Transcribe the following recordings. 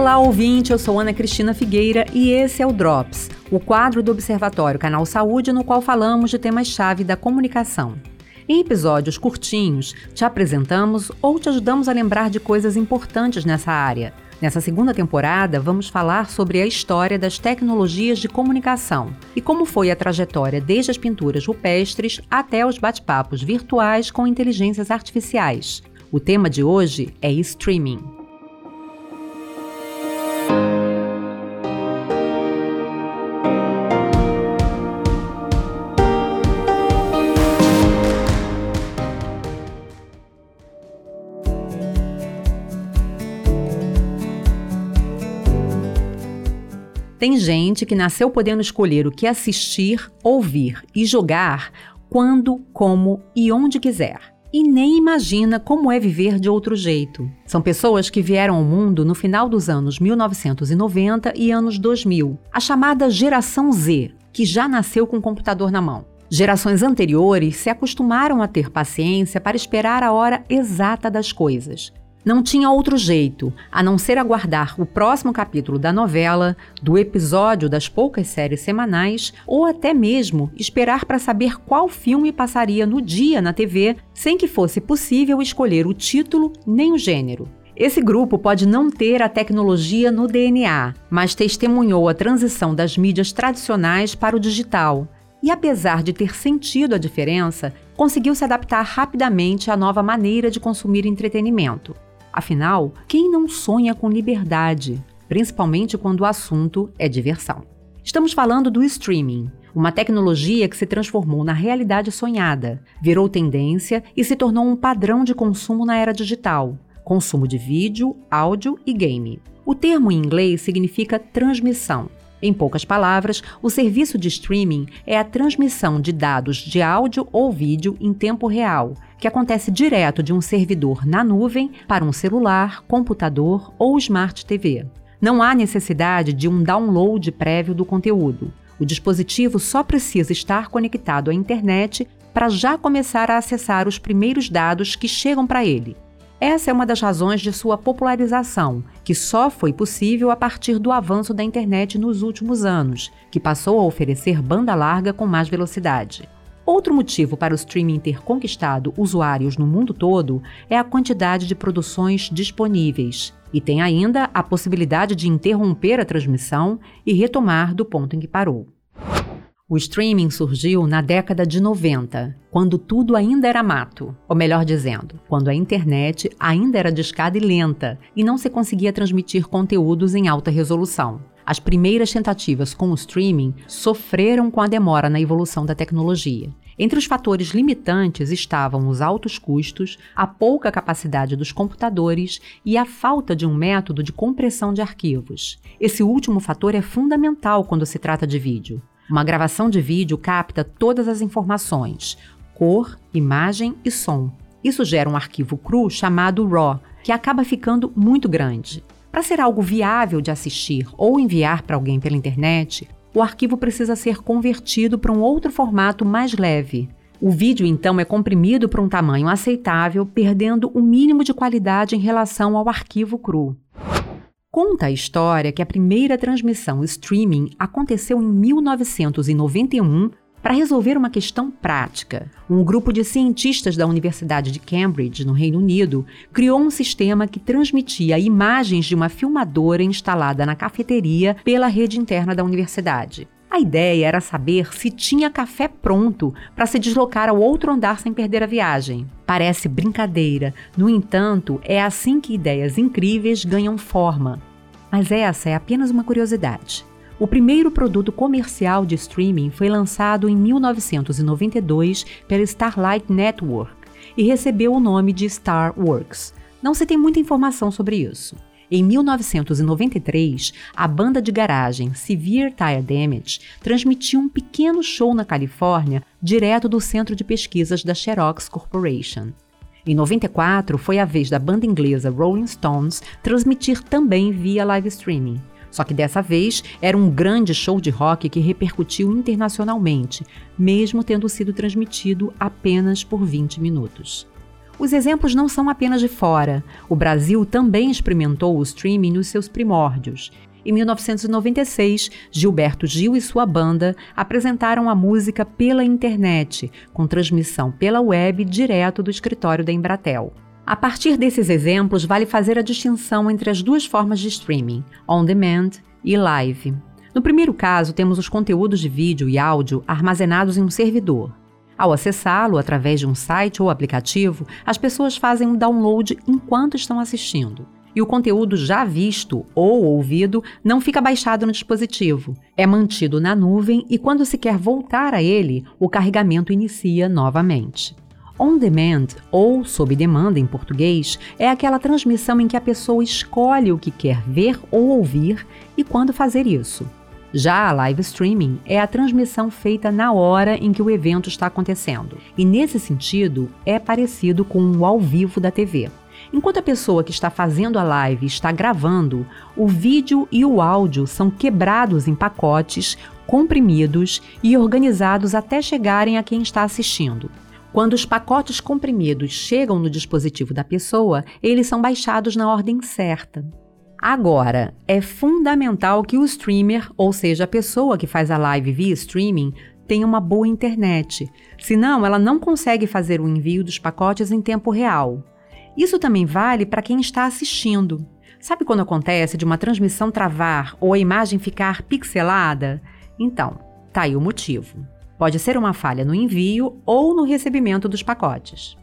Olá, ouvinte, eu sou Ana Cristina Figueira e esse é o Drops, o quadro do Observatório Canal Saúde no qual falamos de temas-chave da comunicação. Em episódios curtinhos, te apresentamos ou te ajudamos a lembrar de coisas importantes nessa área. Nessa segunda temporada, vamos falar sobre a história das tecnologias de comunicação e como foi a trajetória desde as pinturas rupestres até os bate-papos virtuais com inteligências artificiais. O tema de hoje é streaming. Tem gente que nasceu podendo escolher o que assistir, ouvir e jogar quando, como e onde quiser. E nem imagina como é viver de outro jeito. São pessoas que vieram ao mundo no final dos anos 1990 e anos 2000, a chamada geração Z, que já nasceu com o computador na mão. Gerações anteriores se acostumaram a ter paciência para esperar a hora exata das coisas. Não tinha outro jeito a não ser aguardar o próximo capítulo da novela, do episódio das poucas séries semanais ou até mesmo esperar para saber qual filme passaria no dia na TV sem que fosse possível escolher o título nem o gênero. Esse grupo pode não ter a tecnologia no DNA, mas testemunhou a transição das mídias tradicionais para o digital. E apesar de ter sentido a diferença, conseguiu se adaptar rapidamente à nova maneira de consumir entretenimento. Afinal, quem não sonha com liberdade, principalmente quando o assunto é diversão? Estamos falando do streaming, uma tecnologia que se transformou na realidade sonhada, virou tendência e se tornou um padrão de consumo na era digital consumo de vídeo, áudio e game. O termo em inglês significa transmissão em poucas palavras, o serviço de streaming é a transmissão de dados de áudio ou vídeo em tempo real, que acontece direto de um servidor na nuvem para um celular, computador ou smart TV. Não há necessidade de um download prévio do conteúdo. O dispositivo só precisa estar conectado à internet para já começar a acessar os primeiros dados que chegam para ele, essa é uma das razões de sua popularização, que só foi possível a partir do avanço da internet nos últimos anos, que passou a oferecer banda larga com mais velocidade. Outro motivo para o streaming ter conquistado usuários no mundo todo é a quantidade de produções disponíveis. E tem ainda a possibilidade de interromper a transmissão e retomar do ponto em que parou. O streaming surgiu na década de 90, quando tudo ainda era mato, ou melhor dizendo, quando a internet ainda era discada e lenta e não se conseguia transmitir conteúdos em alta resolução. As primeiras tentativas com o streaming sofreram com a demora na evolução da tecnologia. Entre os fatores limitantes estavam os altos custos, a pouca capacidade dos computadores e a falta de um método de compressão de arquivos. Esse último fator é fundamental quando se trata de vídeo. Uma gravação de vídeo capta todas as informações: cor, imagem e som. Isso gera um arquivo cru chamado RAW, que acaba ficando muito grande. Para ser algo viável de assistir ou enviar para alguém pela internet, o arquivo precisa ser convertido para um outro formato mais leve. O vídeo então é comprimido para um tamanho aceitável, perdendo o mínimo de qualidade em relação ao arquivo cru. Conta a história que a primeira transmissão streaming aconteceu em 1991 para resolver uma questão prática. Um grupo de cientistas da Universidade de Cambridge, no Reino Unido, criou um sistema que transmitia imagens de uma filmadora instalada na cafeteria pela rede interna da universidade. A ideia era saber se tinha café pronto para se deslocar ao outro andar sem perder a viagem. Parece brincadeira, no entanto, é assim que ideias incríveis ganham forma. Mas essa é apenas uma curiosidade. O primeiro produto comercial de streaming foi lançado em 1992 pela Starlight Network e recebeu o nome de Star Works. Não se tem muita informação sobre isso. Em 1993, a banda de garagem Severe Tire Damage transmitiu um pequeno show na Califórnia direto do centro de pesquisas da Xerox Corporation. Em 94, foi a vez da banda inglesa Rolling Stones transmitir também via live streaming. Só que dessa vez era um grande show de rock que repercutiu internacionalmente, mesmo tendo sido transmitido apenas por 20 minutos. Os exemplos não são apenas de fora. O Brasil também experimentou o streaming nos seus primórdios. Em 1996, Gilberto Gil e sua banda apresentaram a música pela internet, com transmissão pela web direto do escritório da Embratel. A partir desses exemplos, vale fazer a distinção entre as duas formas de streaming, on demand e live. No primeiro caso, temos os conteúdos de vídeo e áudio armazenados em um servidor. Ao acessá-lo através de um site ou aplicativo, as pessoas fazem um download enquanto estão assistindo. E o conteúdo já visto ou ouvido não fica baixado no dispositivo. É mantido na nuvem e, quando se quer voltar a ele, o carregamento inicia novamente. On demand, ou sob demanda em português, é aquela transmissão em que a pessoa escolhe o que quer ver ou ouvir e quando fazer isso. Já a live streaming é a transmissão feita na hora em que o evento está acontecendo, e nesse sentido é parecido com o ao vivo da TV. Enquanto a pessoa que está fazendo a live está gravando, o vídeo e o áudio são quebrados em pacotes, comprimidos e organizados até chegarem a quem está assistindo. Quando os pacotes comprimidos chegam no dispositivo da pessoa, eles são baixados na ordem certa. Agora, é fundamental que o streamer, ou seja, a pessoa que faz a live via streaming, tenha uma boa internet, senão ela não consegue fazer o envio dos pacotes em tempo real. Isso também vale para quem está assistindo. Sabe quando acontece de uma transmissão travar ou a imagem ficar pixelada? Então, tá aí o motivo. Pode ser uma falha no envio ou no recebimento dos pacotes.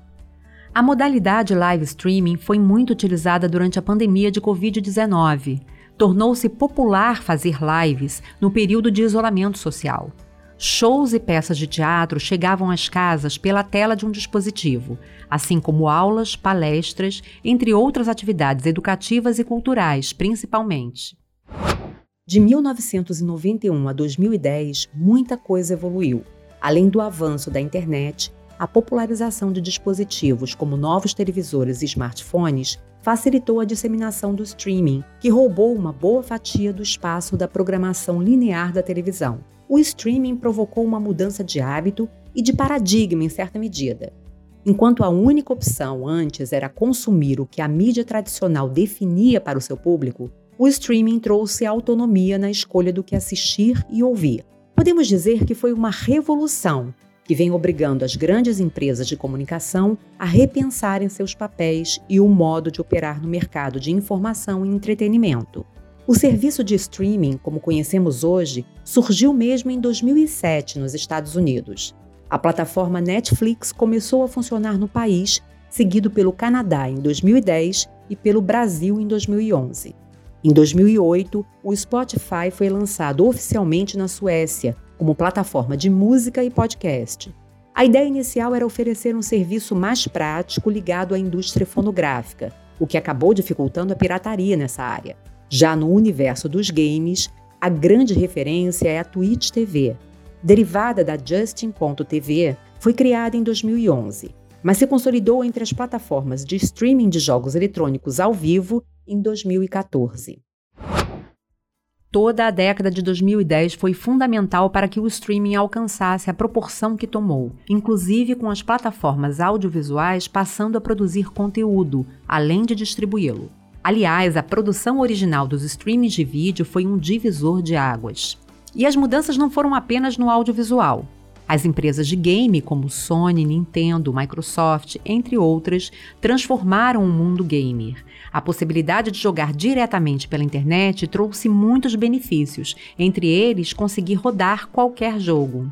A modalidade live streaming foi muito utilizada durante a pandemia de Covid-19. Tornou-se popular fazer lives no período de isolamento social. Shows e peças de teatro chegavam às casas pela tela de um dispositivo, assim como aulas, palestras, entre outras atividades educativas e culturais, principalmente. De 1991 a 2010, muita coisa evoluiu. Além do avanço da internet, a popularização de dispositivos como novos televisores e smartphones facilitou a disseminação do streaming, que roubou uma boa fatia do espaço da programação linear da televisão. O streaming provocou uma mudança de hábito e de paradigma em certa medida. Enquanto a única opção antes era consumir o que a mídia tradicional definia para o seu público, o streaming trouxe autonomia na escolha do que assistir e ouvir. Podemos dizer que foi uma revolução que vem obrigando as grandes empresas de comunicação a repensarem seus papéis e o modo de operar no mercado de informação e entretenimento. O serviço de streaming, como conhecemos hoje, surgiu mesmo em 2007 nos Estados Unidos. A plataforma Netflix começou a funcionar no país, seguido pelo Canadá em 2010 e pelo Brasil em 2011. Em 2008, o Spotify foi lançado oficialmente na Suécia como plataforma de música e podcast. A ideia inicial era oferecer um serviço mais prático ligado à indústria fonográfica, o que acabou dificultando a pirataria nessa área. Já no universo dos games, a grande referência é a Twitch TV. Derivada da Justin.tv, foi criada em 2011, mas se consolidou entre as plataformas de streaming de jogos eletrônicos ao vivo em 2014. Toda a década de 2010 foi fundamental para que o streaming alcançasse a proporção que tomou, inclusive com as plataformas audiovisuais passando a produzir conteúdo, além de distribuí-lo. Aliás, a produção original dos streamings de vídeo foi um divisor de águas. E as mudanças não foram apenas no audiovisual. As empresas de game, como Sony, Nintendo, Microsoft, entre outras, transformaram o mundo gamer. A possibilidade de jogar diretamente pela internet trouxe muitos benefícios, entre eles conseguir rodar qualquer jogo.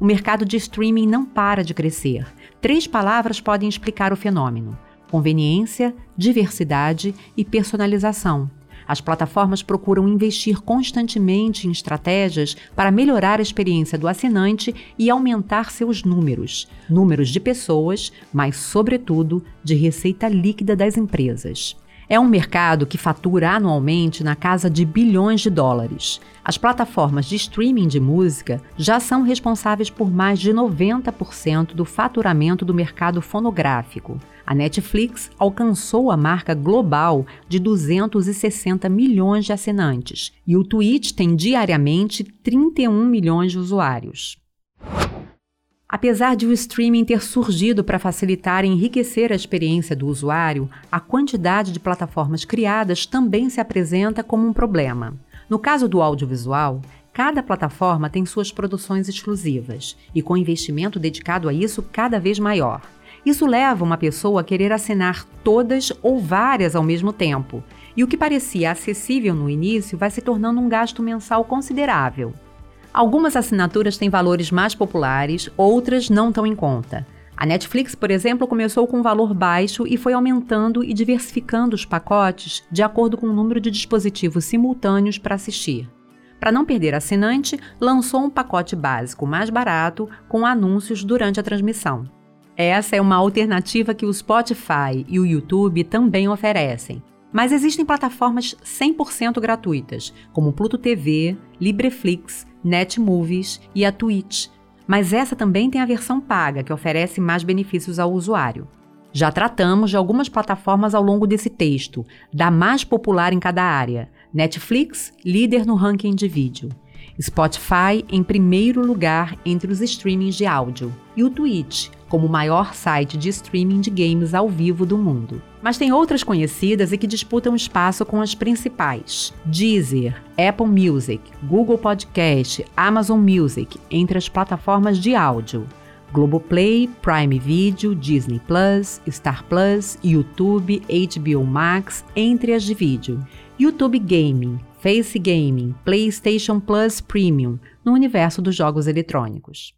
O mercado de streaming não para de crescer. Três palavras podem explicar o fenômeno: conveniência, diversidade e personalização. As plataformas procuram investir constantemente em estratégias para melhorar a experiência do assinante e aumentar seus números, números de pessoas, mas, sobretudo, de receita líquida das empresas. É um mercado que fatura anualmente na casa de bilhões de dólares. As plataformas de streaming de música já são responsáveis por mais de 90% do faturamento do mercado fonográfico. A Netflix alcançou a marca global de 260 milhões de assinantes e o Twitch tem diariamente 31 milhões de usuários. Apesar de o streaming ter surgido para facilitar e enriquecer a experiência do usuário, a quantidade de plataformas criadas também se apresenta como um problema. No caso do audiovisual, cada plataforma tem suas produções exclusivas e com investimento dedicado a isso cada vez maior. Isso leva uma pessoa a querer assinar todas ou várias ao mesmo tempo, e o que parecia acessível no início vai se tornando um gasto mensal considerável. Algumas assinaturas têm valores mais populares, outras não tão em conta. A Netflix, por exemplo, começou com um valor baixo e foi aumentando e diversificando os pacotes de acordo com o número de dispositivos simultâneos para assistir. Para não perder assinante, lançou um pacote básico mais barato com anúncios durante a transmissão. Essa é uma alternativa que o Spotify e o YouTube também oferecem, mas existem plataformas 100% gratuitas, como Pluto TV, Libreflix, Netmovies e a Twitch, mas essa também tem a versão paga, que oferece mais benefícios ao usuário. Já tratamos de algumas plataformas ao longo desse texto, da mais popular em cada área. Netflix, líder no ranking de vídeo. Spotify em primeiro lugar entre os streamings de áudio. E o Twitch, como o maior site de streaming de games ao vivo do mundo. Mas tem outras conhecidas e que disputam espaço com as principais: Deezer, Apple Music, Google Podcast, Amazon Music, entre as plataformas de áudio. Globoplay, Prime Video, Disney Plus, Star Plus, YouTube, HBO Max, entre as de vídeo. YouTube Gaming, Face Gaming, PlayStation Plus Premium, no universo dos jogos eletrônicos.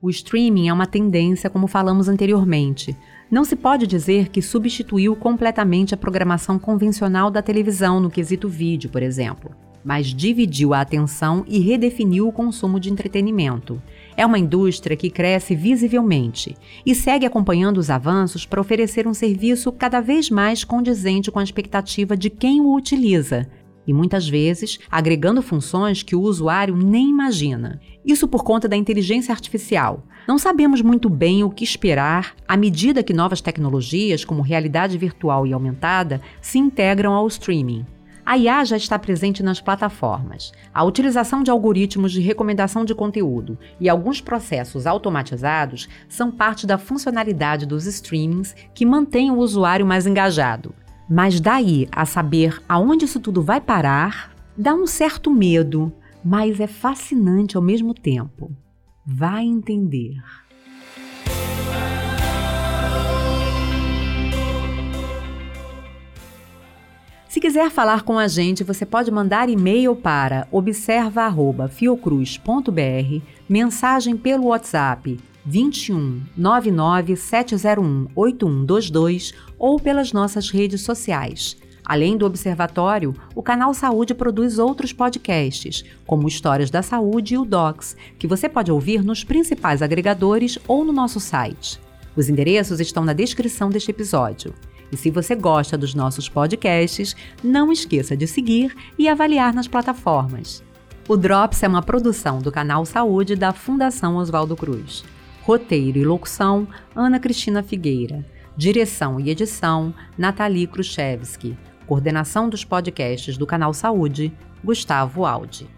O streaming é uma tendência, como falamos anteriormente. Não se pode dizer que substituiu completamente a programação convencional da televisão no quesito vídeo, por exemplo, mas dividiu a atenção e redefiniu o consumo de entretenimento. É uma indústria que cresce visivelmente e segue acompanhando os avanços para oferecer um serviço cada vez mais condizente com a expectativa de quem o utiliza e muitas vezes agregando funções que o usuário nem imagina. Isso por conta da inteligência artificial. Não sabemos muito bem o que esperar à medida que novas tecnologias, como realidade virtual e aumentada, se integram ao streaming. A IA já está presente nas plataformas. A utilização de algoritmos de recomendação de conteúdo e alguns processos automatizados são parte da funcionalidade dos streamings que mantém o usuário mais engajado. Mas daí a saber aonde isso tudo vai parar, dá um certo medo, mas é fascinante ao mesmo tempo. Vai entender. Se quiser falar com a gente, você pode mandar e-mail para observa@fiocruz.br, mensagem pelo WhatsApp 21 99 701 8122 ou pelas nossas redes sociais. Além do Observatório, o canal Saúde produz outros podcasts, como Histórias da Saúde e o Docs, que você pode ouvir nos principais agregadores ou no nosso site. Os endereços estão na descrição deste episódio. E se você gosta dos nossos podcasts, não esqueça de seguir e avaliar nas plataformas. O Drops é uma produção do canal Saúde da Fundação Oswaldo Cruz. Roteiro e locução: Ana Cristina Figueira. Direção e edição: Nathalie Khrushchevski. Coordenação dos podcasts do canal Saúde: Gustavo Aldi.